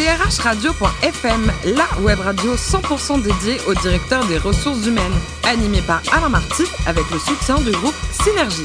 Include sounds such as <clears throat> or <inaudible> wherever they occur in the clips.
drhradio.fm, la web radio 100% dédiée au directeur des ressources humaines, animée par Alain Marty avec le soutien du groupe Synergie.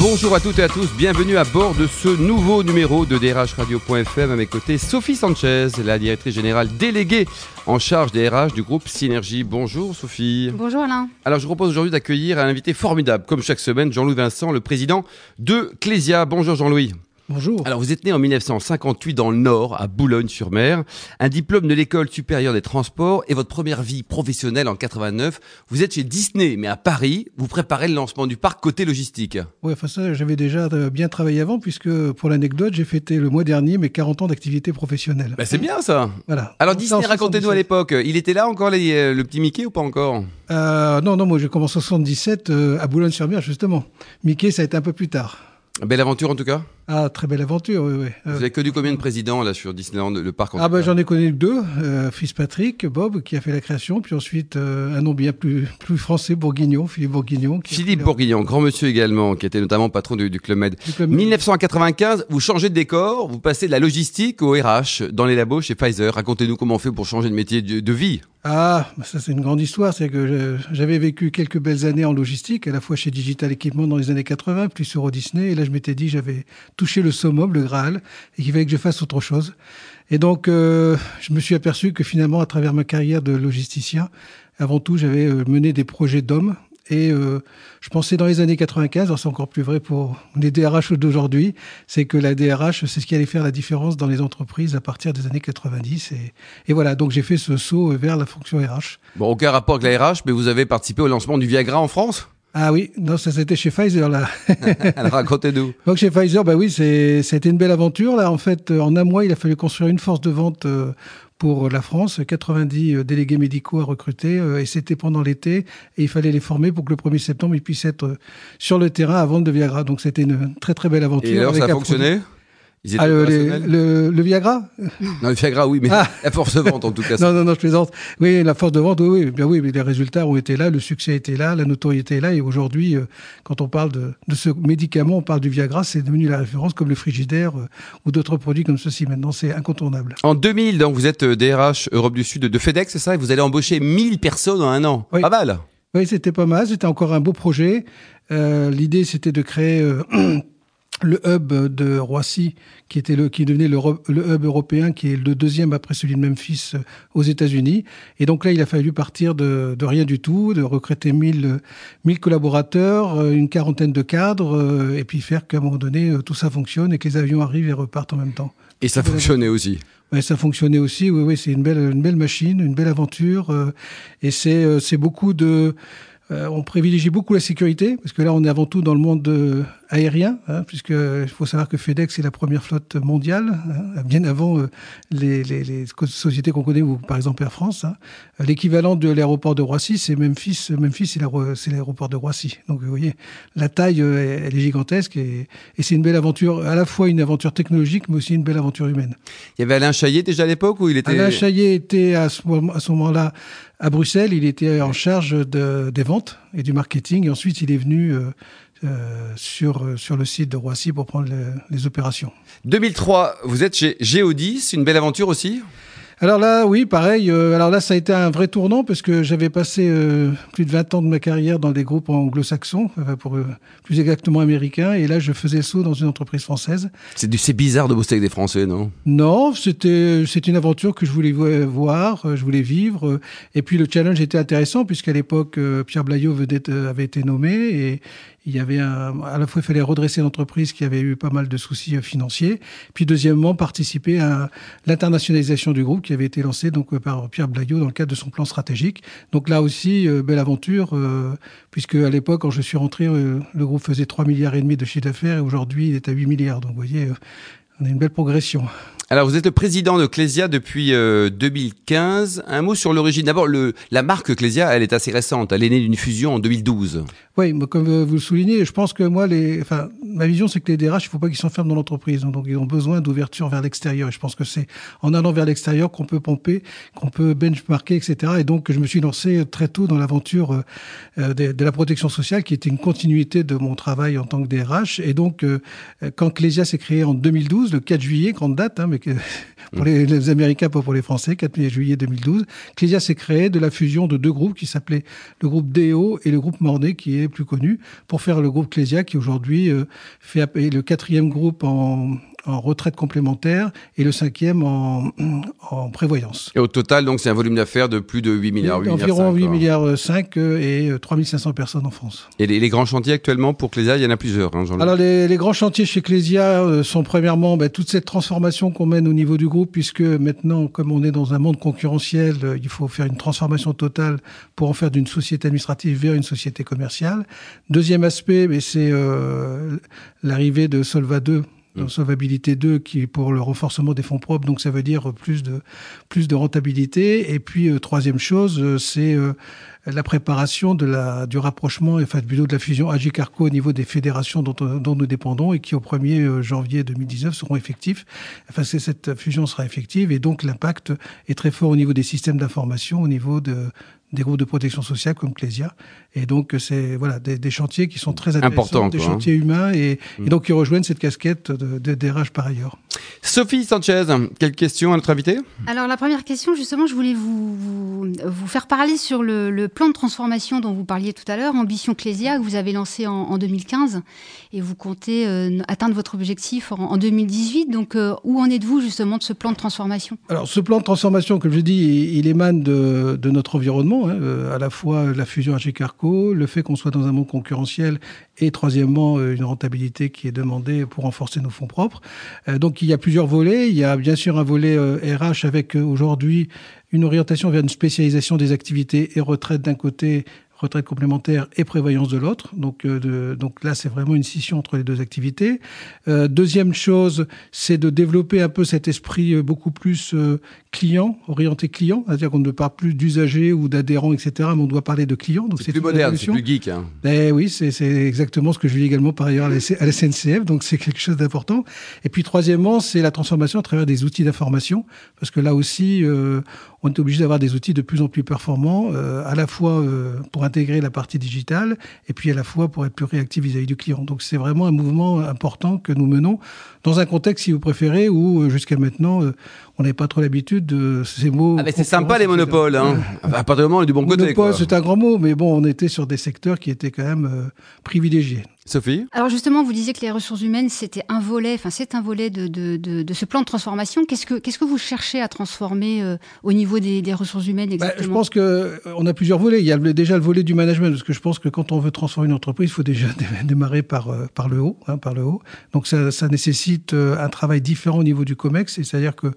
Bonjour à toutes et à tous, bienvenue à bord de ce nouveau numéro de drhradio.fm à mes côtés Sophie Sanchez, la directrice générale déléguée en charge des RH du groupe Synergie. Bonjour Sophie. Bonjour Alain. Alors je vous propose aujourd'hui d'accueillir un invité formidable, comme chaque semaine, Jean-Louis Vincent, le président de Clésia. Bonjour Jean-Louis. Bonjour. Alors vous êtes né en 1958 dans le Nord, à Boulogne-sur-Mer, un diplôme de l'école supérieure des transports et votre première vie professionnelle en 89. Vous êtes chez Disney, mais à Paris, vous préparez le lancement du parc côté logistique. Oui, enfin ça, j'avais déjà euh, bien travaillé avant, puisque pour l'anecdote, j'ai fêté le mois dernier mes 40 ans d'activité professionnelle. Bah, c'est bien ça. Voilà. Alors Disney, racontez-nous à 77. l'époque, il était là encore les- euh, le petit Mickey ou pas encore? Euh, non, non, moi j'ai commencé en 77 euh, à Boulogne-sur-Mer, justement. Mickey, ça a été un peu plus tard. Belle aventure en tout cas? Ah, très belle aventure, oui, oui. Euh, Vous avez connu combien de présidents là sur Disneyland, le parc en Ah ben j'en ai connu deux, euh, fils Patrick, Bob qui a fait la création, puis ensuite euh, un nom bien plus plus français, Bourguignon, Philippe Bourguignon. qui Philippe Bourguignon, grand monsieur également, qui était notamment patron du, du Club Med. Du Club Med. 1995, vous changez de décor, vous passez de la logistique au RH dans les labos chez Pfizer. Racontez-nous comment on fait pour changer de métier de, de vie. Ah, ça c'est une grande histoire. C'est que j'avais vécu quelques belles années en logistique, à la fois chez Digital Equipment dans les années 80, puis sur Euro Disney. Et là, je m'étais dit, j'avais touché le summum, le Graal, et qu'il fallait que je fasse autre chose. Et donc, euh, je me suis aperçu que finalement, à travers ma carrière de logisticien, avant tout, j'avais euh, mené des projets d'hommes. Et euh, je pensais dans les années 95, alors c'est encore plus vrai pour les DRH d'aujourd'hui, c'est que la DRH, c'est ce qui allait faire la différence dans les entreprises à partir des années 90. Et, et voilà, donc j'ai fait ce saut vers la fonction RH. Bon, aucun rapport avec la RH, mais vous avez participé au lancement du Viagra en France? Ah oui, non, ça c'était chez Pfizer là. <laughs> Alors racontez-nous. <laughs> Donc chez Pfizer, bah oui, c'est, été une belle aventure là. En fait, euh, en un mois, il a fallu construire une force de vente euh, pour la France, 90 euh, délégués médicaux à recruter, et c'était pendant l'été, et il fallait les former pour que le 1er septembre, ils puissent être sur le terrain à vendre de Viagra. Donc c'était une très très belle aventure. Et alors avec ça a fonctionné? produit- Ah, le, les- opérationnels le- le Viagra? Non, le Viagra, oui, mais Ah. <laughs> la force de vente en tout cas. <laughs> Non, non, non, je plaisante. Oui, la force de vente, oui, oui, bien oui, mais les résultats ont été là, le succès était là, la notoriété est là, et aujourd'hui, euh, quand on parle de, de ce médicament, on parle du Viagra, c'est devenu la référence comme le frigidaire euh, ou d'autres produits comme ceci. Maintenant, c'est incontournable. En 2000, donc vous êtes euh, DRH Europe du Sud de FedEx, c'est ça? Et vous allez embaucher 1000 personnes en un an. Oui. Pas mal. Oui, c'était pas mal, c'était encore un beau projet. Euh, L'idée, c'était de créer euh, <clears throat> le hub de Roissy, qui était le, qui devenait le, le hub européen, qui est le deuxième après celui de Memphis euh, aux États-Unis. Et donc là, il a fallu partir de, de rien du tout, de recruter 1000, euh, 1000 collaborateurs, euh, une quarantaine de cadres, euh, et puis faire qu'à un moment donné, tout ça fonctionne et que les avions arrivent et repartent en même temps. Et ça fonctionnait aussi. Ouais, ça fonctionnait aussi. Oui, oui, c'est une belle, une belle machine, une belle aventure. euh, et c'est, euh, c'est beaucoup de. euh, on privilégie beaucoup la sécurité parce que là, on est avant tout dans le monde euh, aérien, hein, puisque il faut savoir que FedEx est la première flotte mondiale, hein, bien avant euh, les, les, les sociétés qu'on connaît, ou par exemple Air France. hein. L'équivalent de l'aéroport de Roissy, c'est Memphis. Memphis, c'est l'aéro- c'est l'aéroport de Roissy. Donc, vous voyez, la taille, euh, elle est gigantesque et, et c'est une belle aventure, à la fois une aventure technologique, mais aussi une belle aventure humaine. Il y avait Alain Chaillet déjà à l'époque où il était. Alain Chaillet était à ce moment- à ce moment-là à Bruxelles. Il était en charge de, des ventes et du marketing. Et ensuite, il est venu euh, euh, sur, euh, sur le site de Roissy pour prendre le- les opérations. 2003, vous êtes chez Géodis, une belle aventure aussi? Alors là, oui, pareil. euh, alors là, ça a été un vrai tournant parce que j'avais passé euh, plus de 20 ans de ma carrière dans des groupes anglo-saxons, pour plus exactement américains. Et là, je faisais le saut dans une entreprise française. C'est bizarre de bosser avec des Français, non? Non, c'était c'est une aventure que je voulais vo- voir, je voulais vivre. Et puis le challenge était intéressant puisqu'à l'époque Pierre Blaillot avait été nommé et il avait à la fois fallait redresser l'entreprise qui avait eu pas mal de soucis euh, financiers, puis deuxièmement participer à l'internationalisation du groupe qui avait été lancé donc euh, par Pierre Blaillot dans le cadre de son plan stratégique. Donc là aussi euh, belle aventure puisque à l'époque quand je suis rentré le groupe faisait 3 milliards et demi de chiffre d'affaires et aujourd'hui il est à 8 milliards. Donc vous voyez on a une belle progression. Alors, vous êtes le président de Clésia depuis euh, 2015. Un mot sur l'origine. D'abord, la marque Clésia, elle est assez récente. Elle est née d'une fusion en 2012. Oui, comme vous le soulignez, je pense que moi, les, enfin, ma vision, c'est que les DRH, il faut pas qu'ils s'enferment dans l'entreprise. Donc, ils ont besoin d'ouverture vers l'extérieur. Et je pense que c'est en allant vers l'extérieur qu'on peut pomper, qu'on peut benchmarker, etc. Et donc, je me suis lancé très tôt dans l'aventure euh, euh, de, la protection sociale, qui était une continuité de mon travail en tant que DRH. Et donc, euh, quand Clésia s'est créé en 2012, 2012, le 4 juillet, grande date, hein, mais que, <laughs> pour les, les, Américains, pas pour les Français, 4 juillet 2012, Clésia s'est créé de la fusion de deux groupes qui s'appelaient le groupe DEO et le groupe Mornay, qui est plus connu, pour faire le groupe Clésia, qui aujourd'hui euh, fait le quatrième groupe en, en retraite complémentaire et le cinquième en, en prévoyance. Et au total, donc, c'est un volume d'affaires de plus de 8 milliards. 8 environ 8 milliards 5 et 3500 personnes en France. Et les, les grands chantiers actuellement pour Clésia, il y en a plusieurs. Hein, Alors les, les, grands chantiers chez Clésia euh, sont premièrement ben, toute cette transformation qu'on mène au niveau du groupe, puisque maintenant, comme on est dans un monde concurrentiel, euh, il faut faire une transformation totale pour en faire d'une société administrative vers une société commerciale. Deuxième aspect, ben, c'est euh, l'arrivée de Solva 2 Mmh. Solvabilité 2 qui est pour le renforcement des fonds propres, donc ça veut dire plus de plus de rentabilité. Et puis euh, troisième chose, euh, c'est euh, la préparation de la du rapprochement, enfin plutôt de la fusion Agicarco au niveau des fédérations dont, dont nous dépendons et qui au 1er janvier 2019 seront effectifs. Enfin, cette fusion sera effective et donc l'impact est très fort au niveau des systèmes d'information, au niveau de des groupes de protection sociale comme Clésia. Et donc, c'est voilà des, des, chantiers qui sont très intéressants, des hein. chantiers humains, et, et, mm. donc qui rejoignent cette casquette de, de par ailleurs. Sophie Sanchez, quelle question à notre invité Alors, la première question, justement, je voulais vous, vous, vous faire parler sur le, le, plan de transformation dont vous parliez tout à l'heure, Ambition Clésia, que vous avez lancé en, en 2015, et vous comptez euh, atteindre votre objectif en, en 2018. Donc, euh, où en êtes-vous, justement, de ce plan de transformation? Alors, ce plan de transformation, comme je dis, il, il émane de, de notre environnement, hein, euh, à la fois la fusion Agicarco, le fait qu'on soit dans un monde concurrentiel et troisièmement une rentabilité qui est demandée pour renforcer nos fonds propres. Euh, donc il y a Il y a bien sûr un volet RH avec aujourd'hui une orientation vers une spécialisation des activités et retraite d'un côté retraite complémentaire et prévoyance de l'autre. Donc, euh, de, donc là, c'est vraiment une scission entre les deux activités. Euh, deuxième chose, c'est de développer un peu cet esprit euh, beaucoup plus client, orienté client, c'est-à-dire qu'on ne parle plus d'usagers ou d'adhérents, etc., mais on doit parler de clients. Donc c'est plus moderne, c'est plus geek. Hein. Eh oui, c'est exactement ce que je vis également par ailleurs à la SNCF, donc c'est quelque chose d'important. Et puis troisièmement, c'est la transformation à travers des outils d'information, parce que là aussi, euh, on est obligé d'avoir des outils de plus en plus performants, euh, à la fois euh, pour intégrer la partie digitale et puis à la fois pour être plus réactif vis-à-vis du client. Donc c'est vraiment un mouvement important que nous menons dans un contexte, si vous préférez, où euh, jusqu'à maintenant, euh, on n'avait pas trop l'habitude de ces mots. Ah mais c'est sympa les monopoles, hein. à partir du moment du bon côté. Monopole, c'est un grand mot, mais bon, on était sur des secteurs qui étaient quand même euh, privilégiés. Sophie Alors justement, vous disiez que les ressources humaines, c'était un volet, enfin c'est un volet de, de, de, de, ce plan de transformation. Qu'est-ce que, qu'est-ce que vous cherchez à transformer euh, au niveau des, des, ressources humaines exactement bah, Je pense que on a plusieurs volets. Il y a déjà le volet du management, parce que je pense que quand on veut transformer une entreprise, il faut déjà <laughs> démarrer par, par le haut. Hein, par le haut. Donc ça, ça nécessite un travail différent au niveau du COMEX, c'est-à-dire que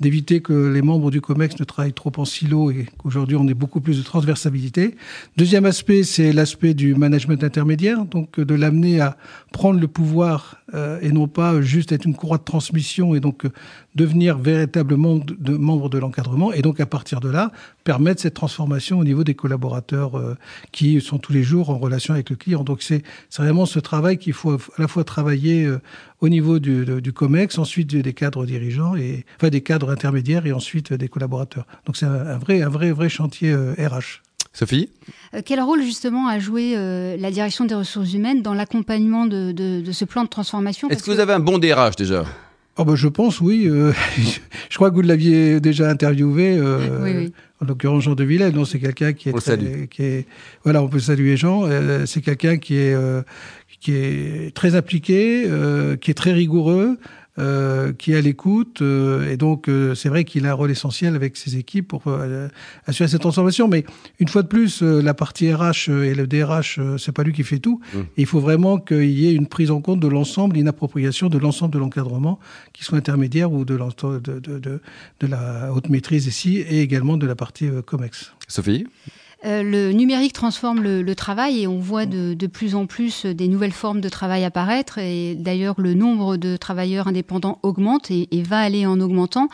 d'éviter que les membres du COMEX ne travaillent trop en silo et qu'aujourd'hui on ait beaucoup plus de transversabilité. Deuxième aspect, c'est l'aspect du management intermédiaire, donc de l'amener à prendre le pouvoir euh, et non pas juste être une courroie de transmission et donc euh, devenir véritablement de, de membre de l'encadrement et donc à partir de là permettre cette transformation au niveau des collaborateurs euh, qui sont tous les jours en relation avec le client. Donc c'est vraiment ce travail qu'il faut à la fois travailler euh, au niveau du, du COMEX, ensuite des cadres dirigeants et enfin des cadres intermédiaires et ensuite des collaborateurs. Donc c'est un, vrai un vrai vrai chantier euh, RH. Sophie? Euh, Quel rôle justement a joué euh, la direction des ressources humaines dans l'accompagnement de, de, de, ce plan de transformation? Est-ce que vous avez un bon DRH déjà? Oh ben je pense, oui. Euh, <laughs> je crois que vous l'aviez déjà interviewé. Euh, oui, oui. En l'occurrence, Jean de Villers. Non, c'est quelqu'un qui est, on très, qui est, voilà, on peut saluer Jean. Euh, c'est quelqu'un qui est, qui est très impliqué, qui est très rigoureux, euh, qui est à l'écoute. Euh, et donc, euh, c'est vrai qu'il a un rôle essentiel avec ses équipes pour euh, assurer cette transformation. Mais une fois de plus, euh, la partie RH et le DRH, c'est pas lui qui fait tout. Mmh. il faut vraiment qu'il y ait une prise en compte de l'ensemble, une appropriation de l'ensemble de l'encadrement, qui soit intermédiaire ou de, de, de, de, de la haute maîtrise ici, et également de la partie COMEX. Sophie? Euh, le numérique transforme le, travail et on voit de, plus en plus des nouvelles formes de travail apparaître. Et d'ailleurs, le nombre de travailleurs indépendants augmente et, va aller en augmentant.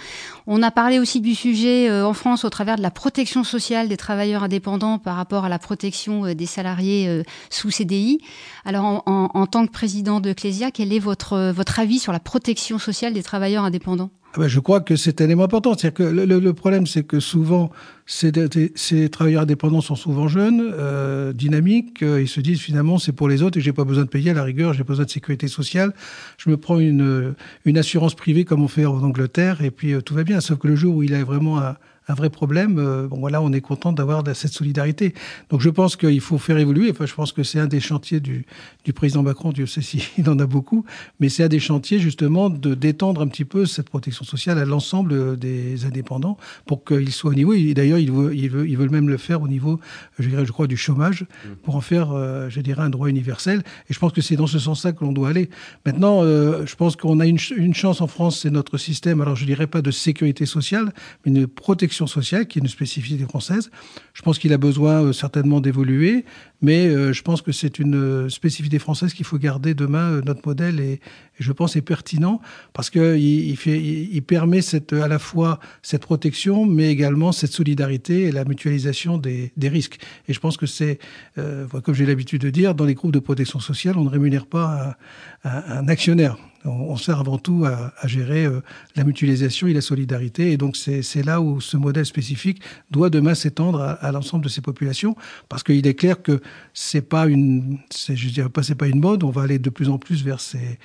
On a parlé aussi du sujet euh, en France au travers de la protection sociale des travailleurs indépendants par rapport à la protection euh, des salariés sous CDI. Alors, en, tant que président de Clésia, quel est votre, votre avis sur la protection sociale des travailleurs indépendants? Ah ben, Je crois que c'est un élément important. C'est-à-dire que le, le problème, c'est que souvent, ces, ces, travailleurs indépendants sont souvent jeunes, euh, dynamiques. Euh, ils se disent finalement c'est pour les autres et j'ai pas besoin de payer à la rigueur, j'ai besoin de sécurité sociale. Je me prends une, une assurance privée comme on fait en Angleterre et puis euh, tout va bien. Sauf que le jour où il a vraiment un, un vrai problème, euh, bon voilà, on est content d'avoir cette solidarité. Donc je pense qu'il faut faire évoluer. Enfin, je pense que c'est un des chantiers du, du président Macron. Dieu sait s'il <laughs> en a beaucoup, mais c'est un des chantiers justement de d'étendre un petit peu cette protection sociale à l'ensemble des indépendants pour qu'ils soient au niveau. Et d'ailleurs, ils veulent, ils, veulent, ils veulent même le faire au niveau, je dirais, je crois, du chômage pour en faire, euh, je dirais, un droit universel. Et je pense que c'est dans ce sens-là que l'on doit aller. Maintenant, euh, je pense qu'on a une, une chance en France, c'est notre système. Alors je dirais pas de sécurité sociale, mais une protection sociale, qui est une spécificité française. Je pense qu'il a besoin euh, certainement d'évoluer, mais euh, je pense que c'est une euh, spécificité française qu'il faut garder demain. notre modèle et, je pense est pertinent parce que il, fait, il, permet à la fois cette protection, mais également cette solidarité et la mutualisation des risques. Et je pense que c'est, comme j'ai l'habitude de dire, dans les groupes de protection sociale, on ne rémunère pas un actionnaire on, sert avant tout à, gérer euh, la mutualisation et la solidarité. Et donc, c'est là où ce modèle spécifique doit demain s'étendre à, l'ensemble de ces populations, parce qu'il est clair que c'est pas une, je dirais pas, c'est pas une mode. On va aller de plus en plus vers ces,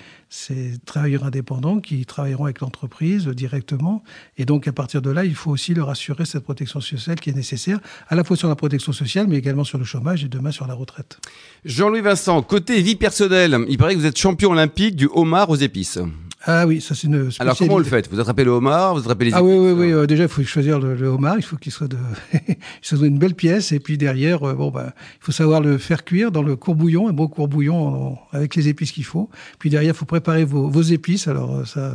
travailleurs indépendants qui travailleront avec l'entreprise directement. Et donc, à partir de là, il faut aussi leur assurer cette protection sociale qui est nécessaire, à la fois sur la protection sociale, mais également sur le chômage et demain sur la retraite. Jean-Louis Vincent, côté vie personnelle, il paraît que vous êtes champion olympique du homard aux épices. Ah oui, ça c'est une Alors comment vous le faites? Vous attrapez le homard, vous attrapez les Ah oui, oui, oui. Euh, déjà, il faut choisir le, homard. Il faut qu'il soit de, <laughs> soit une belle pièce. Et puis derrière, euh, bon bah, il faut savoir le faire cuire dans le courbouillon, un beau courbouillon avec les épices qu'il faut. Puis derrière, il faut préparer vos, vos épices. Alors euh, ça,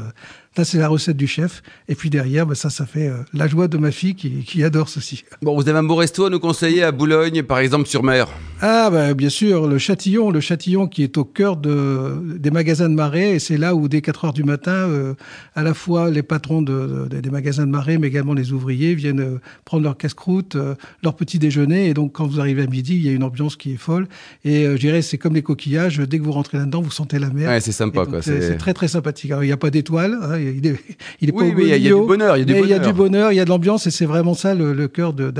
Là, c'est la recette du chef. Et puis derrière, bah, ça, ça fait euh, la joie de ma fille qui, qui, adore ceci. Bon, vous avez un beau resto à nous conseiller à Boulogne, par exemple, sur mer? Ah, bah, bien sûr, le Châtillon. Le Châtillon qui est au cœur de, des magasins de marée. Et c'est là où, dès 4 heures du matin, euh, à la fois les patrons de, des magasins de marée, mais également les ouvriers, viennent euh, prendre leur casse-croûte, leur petit déjeuner. Et donc, quand vous arrivez à midi, il y a une ambiance qui est folle. Et je dirais, c'est comme les coquillages. Dès que vous rentrez là-dedans, vous sentez la mer. Ouais, c'est sympa, quoi. C'est très, très sympathique. Alors, il n'y a pas d'étoiles. Hein, il est, il est pas oui, mais il y, a du bonheur, il y a du bonheur. Il y a du bonheur, il y a de l'ambiance et c'est vraiment ça le, cœur de,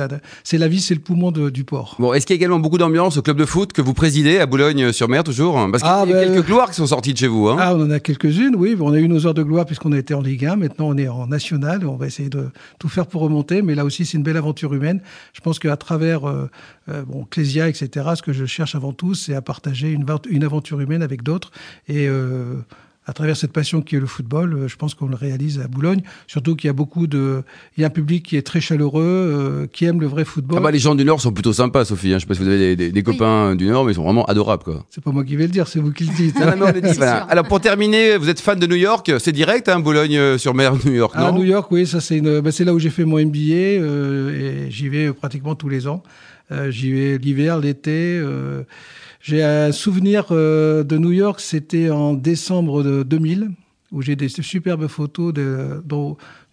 c'est la vie, c'est le poumon du port. Bon, est-ce qu'il y a également beaucoup d'ambiance au club de foot que vous présidez à Boulogne-sur-Mer toujours Parce qu'il y a ah, ben, quelques gloires qui sont sorties de chez vous. Hein. Ah, on en a quelques-unes, oui. On a eu nos heures de gloire puisqu'on a été en Ligue 1. Maintenant, on est en National. On va essayer de tout faire pour remonter, mais là aussi, c'est une belle aventure humaine. Je pense qu'à travers euh, euh, bon, Clésia, etc., ce que je cherche avant tout, c'est à partager une, une aventure humaine avec d'autres et euh, à travers cette passion qui est le football, euh, je pense qu'on le réalise à Boulogne. Surtout qu'il y a beaucoup de, il y a un public qui est très chaleureux, euh, qui aime le vrai football. Ah bah les gens du Nord sont plutôt sympas, Sophie. Hein. Je sais pas si vous avez des, copains du Nord, mais ils sont vraiment adorables, quoi. C'est pas moi qui vais le dire, c'est vous qui le dites. <laughs> <laughs> Alors pour terminer, vous êtes fan de New York, c'est direct, hein, Boulogne-sur-Mer, New York, non? À New York, oui, ça c'est une, bah, c'est là où j'ai fait mon MBA euh, et j'y vais pratiquement tous les ans. Euh, j'y vais l'hiver, l'été. Euh, j'ai un souvenir euh, de New York, c'était en décembre de 2000, où j'ai des superbes photos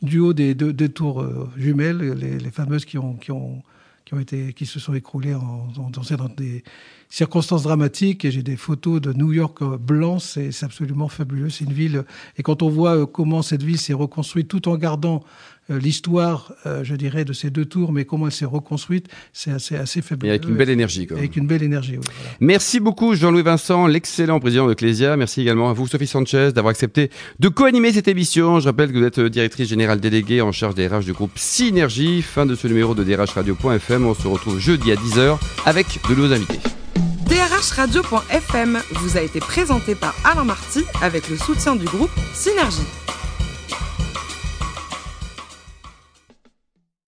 du haut des deux, tours euh, jumelles, les, fameuses qui ont, qui ont, qui ont été, qui se sont écroulées en, dans des circonstances dramatiques. Et j'ai des photos de New York euh, blanc, c'est absolument fabuleux. C'est une ville, et quand on voit comment cette ville s'est reconstruite tout en gardant l'histoire, euh, je dirais, de ces deux tours, mais comment elle s'est reconstruite, c'est assez, assez fabuleux. Et avec une belle énergie. Quoi. Avec une belle énergie, oui. Merci beaucoup Jean-Louis Vincent, l'excellent président de Clésia. Merci également à vous, Sophie Sanchez, d'avoir accepté de co-animer cette émission. Je rappelle que vous êtes directrice générale déléguée en charge des RH du groupe Synergie. Fin de ce numéro de drhradio.fm. On se retrouve jeudi à 10h avec de nouveaux invités. drhradio.fm vous a été présenté par Alain Marty avec le soutien du groupe Synergie.